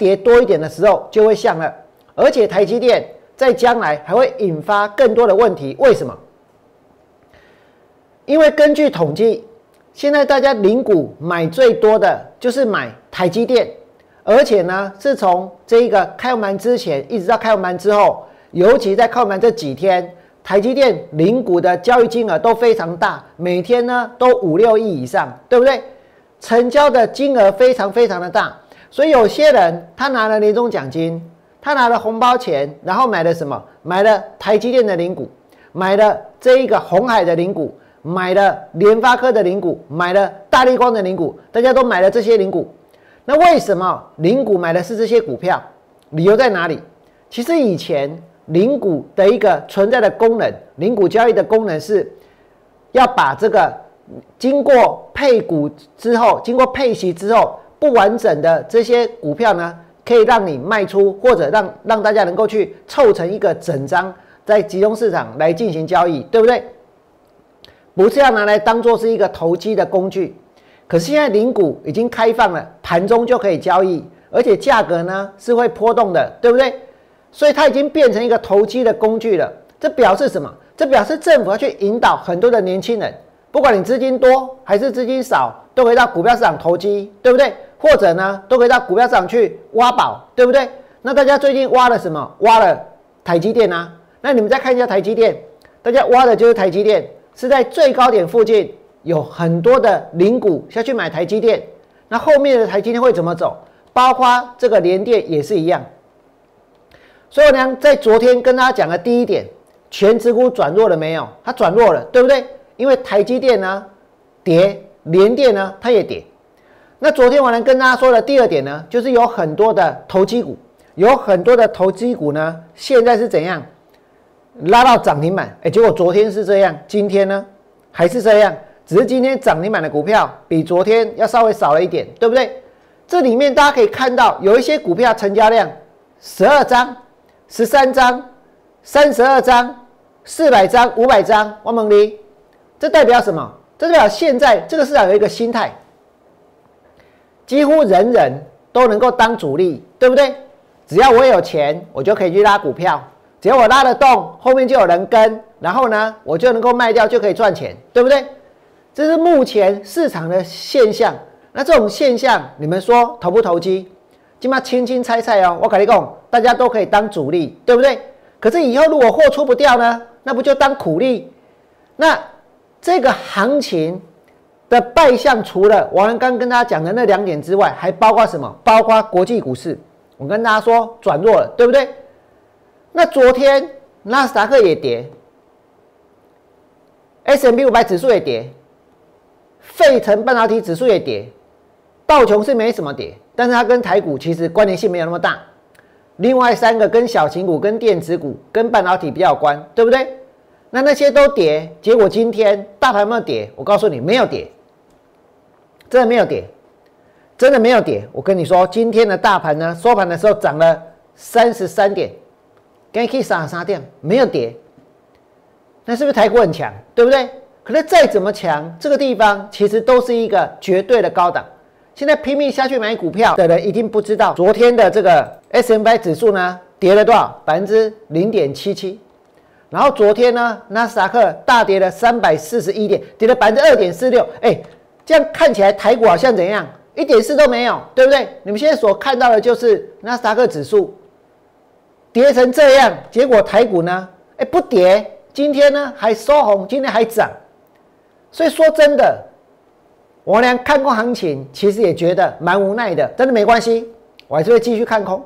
跌多一点的时候就会降了，而且台积电在将来还会引发更多的问题。为什么？因为根据统计，现在大家零股买最多的就是买台积电，而且呢是从这一个开盘之前一直到开盘之后，尤其在开盘这几天，台积电零股的交易金额都非常大，每天呢都五六亿以上，对不对？成交的金额非常非常的大。所以有些人他拿了年终奖金，他拿了红包钱，然后买了什么？买了台积电的零股，买了这一个红海的零股，买了联发科的零股，买了大力光的零股，大家都买了这些零股。那为什么零股买的是这些股票？理由在哪里？其实以前零股的一个存在的功能，零股交易的功能是要把这个经过配股之后，经过配息之后。不完整的这些股票呢，可以让你卖出，或者让让大家能够去凑成一个整张，在集中市场来进行交易，对不对？不是要拿来当做是一个投机的工具。可是现在零股已经开放了，盘中就可以交易，而且价格呢是会波动的，对不对？所以它已经变成一个投机的工具了。这表示什么？这表示政府要去引导很多的年轻人，不管你资金多还是资金少，都可以到股票市场投机，对不对？或者呢，都可以到股票上去挖宝，对不对？那大家最近挖了什么？挖了台积电啊。那你们再看一下台积电，大家挖的就是台积电，是在最高点附近有很多的零股下去买台积电。那后面的台积电会怎么走？包括这个联电也是一样。所以呢，在昨天跟大家讲的第一点，全指股转弱了没有？它转弱了，对不对？因为台积电呢跌，联电呢它也跌。那昨天我能跟大家说的第二点呢，就是有很多的投机股，有很多的投机股呢，现在是怎样拉到涨停板？哎，结果昨天是这样，今天呢还是这样，只是今天涨停板的股票比昨天要稍微少了一点，对不对？这里面大家可以看到，有一些股票成交量十二张、十三张、三十二张、四百张、五百张，王猛力，这代表什么？这代表现在这个市场有一个心态。几乎人人都能够当主力，对不对？只要我有钱，我就可以去拉股票。只要我拉得动，后面就有人跟，然后呢，我就能够卖掉，就可以赚钱，对不对？这是目前市场的现象。那这种现象，你们说投不投机？起码轻轻猜猜哦。我跟你讲，大家都可以当主力，对不对？可是以后如果货出不掉呢？那不就当苦力？那这个行情。的败相除了王仁刚跟大家讲的那两点之外，还包括什么？包括国际股市。我跟大家说转弱了，对不对？那昨天纳斯达克也跌，S M P 五百指数也跌，费城半导体指数也跌，道琼是没什么跌，但是它跟台股其实关联性没有那么大。另外三个跟小型股、跟电子股、跟半导体比较关，对不对？那那些都跌，结果今天大盘没有跌？我告诉你，没有跌。真的没有跌，真的没有跌。我跟你说，今天的大盘呢，收盘的时候涨了三十三点，跟可以杀杀掉，没有跌。那是不是台股很强，对不对？可是再怎么强，这个地方其实都是一个绝对的高档。现在拼命下去买股票的人一定不知道，昨天的这个 S M I 指数呢，跌了多少？百分之零点七七。然后昨天呢，纳斯达克大跌了三百四十一点，跌了百分之二点四六。哎。这样看起来台股好像怎样，一点事都没有，对不对？你们现在所看到的就是纳斯达克指数跌成这样，结果台股呢，哎不跌，今天呢还收红，今天还涨。所以说真的，我俩看空行情，其实也觉得蛮无奈的。真的没关系，我还是会继续看空。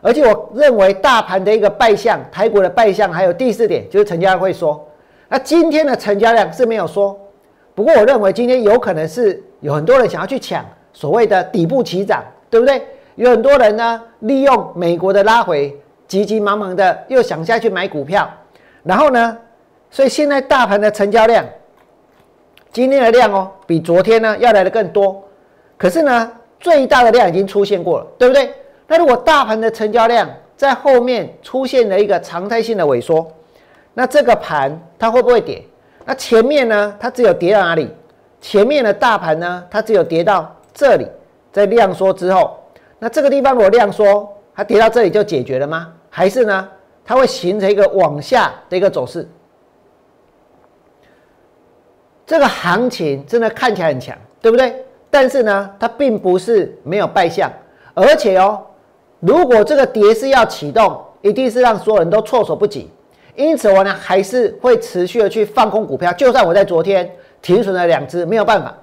而且我认为大盘的一个败相，台股的败相，还有第四点就是成交量会缩，那今天的成交量是没有缩。不过，我认为今天有可能是有很多人想要去抢所谓的底部起涨，对不对？有很多人呢，利用美国的拉回，急急忙忙的又想下去买股票，然后呢，所以现在大盘的成交量，今天的量哦，比昨天呢要来的更多。可是呢，最大的量已经出现过了，对不对？那如果大盘的成交量在后面出现了一个常态性的萎缩，那这个盘它会不会跌？那前面呢？它只有跌到哪里？前面的大盘呢？它只有跌到这里，在量缩之后，那这个地方如果量缩，它跌到这里就解决了吗？还是呢，它会形成一个往下的一个走势？这个行情真的看起来很强，对不对？但是呢，它并不是没有败相，而且哦，如果这个跌势要启动，一定是让所有人都措手不及。因此，我呢还是会持续的去放空股票，就算我在昨天停损了两只，没有办法，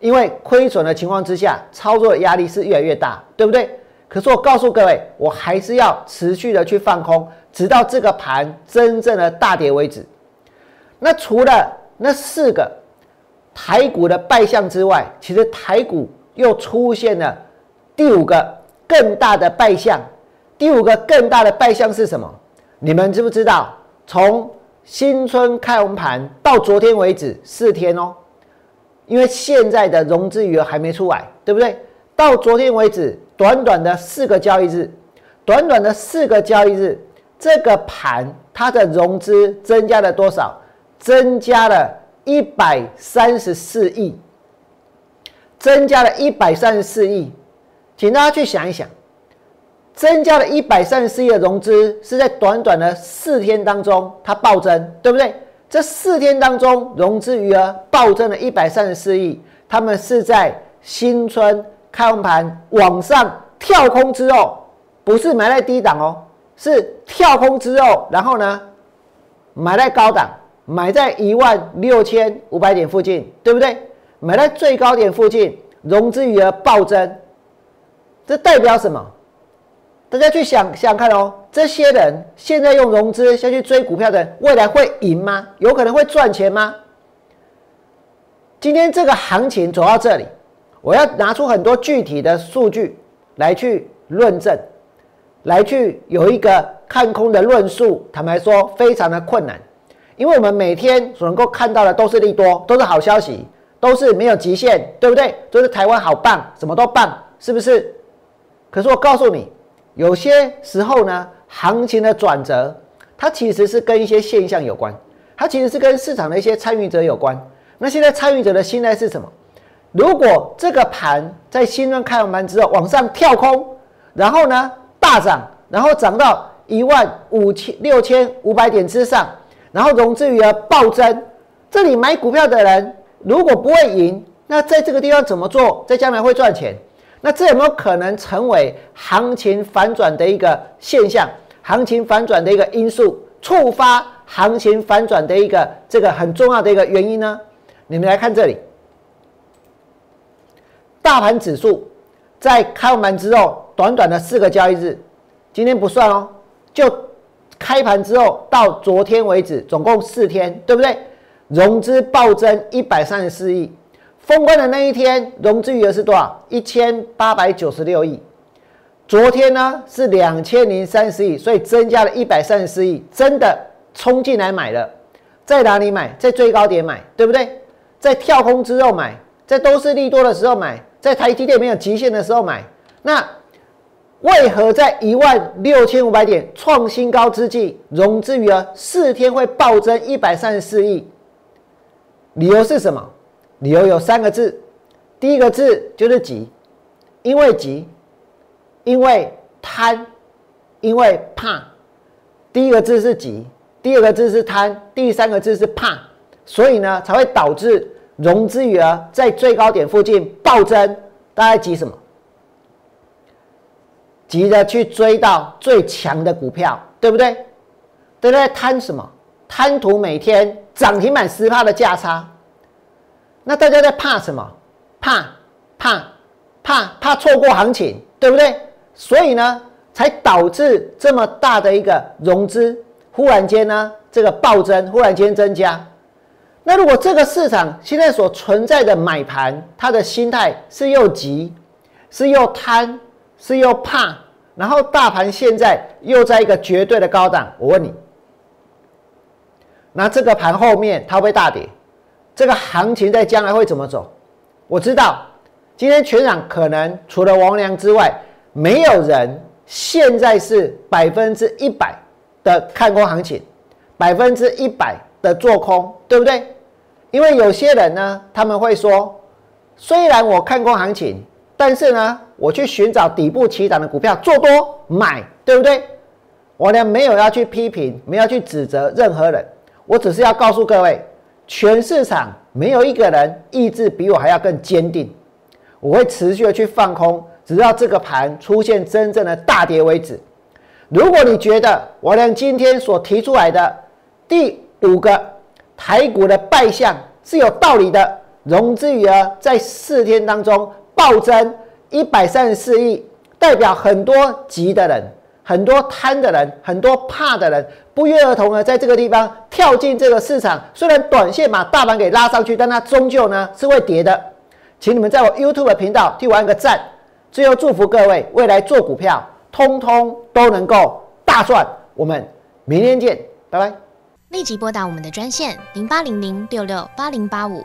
因为亏损的情况之下，操作的压力是越来越大，对不对？可是我告诉各位，我还是要持续的去放空，直到这个盘真正的大跌为止。那除了那四个台股的败相之外，其实台股又出现了第五个更大的败相。第五个更大的败相是什么？你们知不知道？从新春开红盘到昨天为止四天哦，因为现在的融资余额还没出来，对不对？到昨天为止，短短的四个交易日，短短的四个交易日，这个盘它的融资增加了多少？增加了一百三十四亿，增加了一百三十四亿，请大家去想一想。增加了一百三十四亿的融资，是在短短的四天当中它暴增，对不对？这四天当中融资余额暴增了一百三十四亿，他们是在新春开盘往上跳空之后，不是买在低档哦，是跳空之后，然后呢买在高档，买在一万六千五百点附近，对不对？买在最高点附近，融资余额暴增，这代表什么？大家去想想看哦，这些人现在用融资先去追股票的，未来会赢吗？有可能会赚钱吗？今天这个行情走到这里，我要拿出很多具体的数据来去论证，来去有一个看空的论述。坦白说，非常的困难，因为我们每天所能够看到的都是利多，都是好消息，都是没有极限，对不对？都是台湾好棒，什么都棒，是不是？可是我告诉你。有些时候呢，行情的转折，它其实是跟一些现象有关，它其实是跟市场的一些参与者有关。那现在参与者的心态是什么？如果这个盘在新润开完盘之后往上跳空，然后呢大涨，然后涨到一万五千六千五百点之上，然后融资余额暴增，这里买股票的人如果不会赢，那在这个地方怎么做，在将来会赚钱？那这有没有可能成为行情反转的一个现象？行情反转的一个因素，触发行情反转的一个这个很重要的一个原因呢？你们来看这里，大盘指数在开完盘之后，短短的四个交易日，今天不算哦，就开盘之后到昨天为止，总共四天，对不对？融资暴增一百三十四亿。封关的那一天，融资余额是多少？一千八百九十六亿。昨天呢是两千零三十亿，所以增加了一百三十四亿，真的冲进来买了。在哪里买？在最高点买，对不对？在跳空之后买，在都是利多的时候买，在台积电没有极限的时候买。那为何在一万六千五百点创新高之际，融资余额四天会暴增一百三十四亿？理由是什么？理由有三个字，第一个字就是急，因为急，因为贪，因为怕。第一个字是急，第二个字是贪，第三个字是怕，所以呢才会导致融资余额在最高点附近暴增。大家急什么？急着去追到最强的股票，对不对？对不对？贪什么？贪图每天涨停板十趴的价差。那大家在怕什么？怕怕怕怕错过行情，对不对？所以呢，才导致这么大的一个融资忽然间呢，这个暴增，忽然间增加。那如果这个市场现在所存在的买盘，它的心态是又急，是又贪，是又怕，然后大盘现在又在一个绝对的高档，我问你，那这个盘后面它会大跌？这个行情在将来会怎么走？我知道，今天全场可能除了王良之外，没有人现在是百分之一百的看空行情，百分之一百的做空，对不对？因为有些人呢，他们会说，虽然我看空行情，但是呢，我去寻找底部起涨的股票做多买，对不对？我呢没有要去批评，没有去指责任何人，我只是要告诉各位，全市场没有一个人意志比我还要更坚定。我会持续的去放空，直到这个盘出现真正的大跌为止。如果你觉得我俩今天所提出来的第五个台股的败相是有道理的，融资余额在四天当中暴增一百三十四亿，代表很多急的人、很多贪的人、很多怕的人不约而同的在这个地方跳进这个市场。虽然短线把大盘给拉上去，但它终究呢是会跌的。请你们在我 YouTube 频道替我按个赞。最后祝福各位未来做股票，通通都能够大赚。我们明天见，拜拜。立即拨打我们的专线零八零零六六八零八五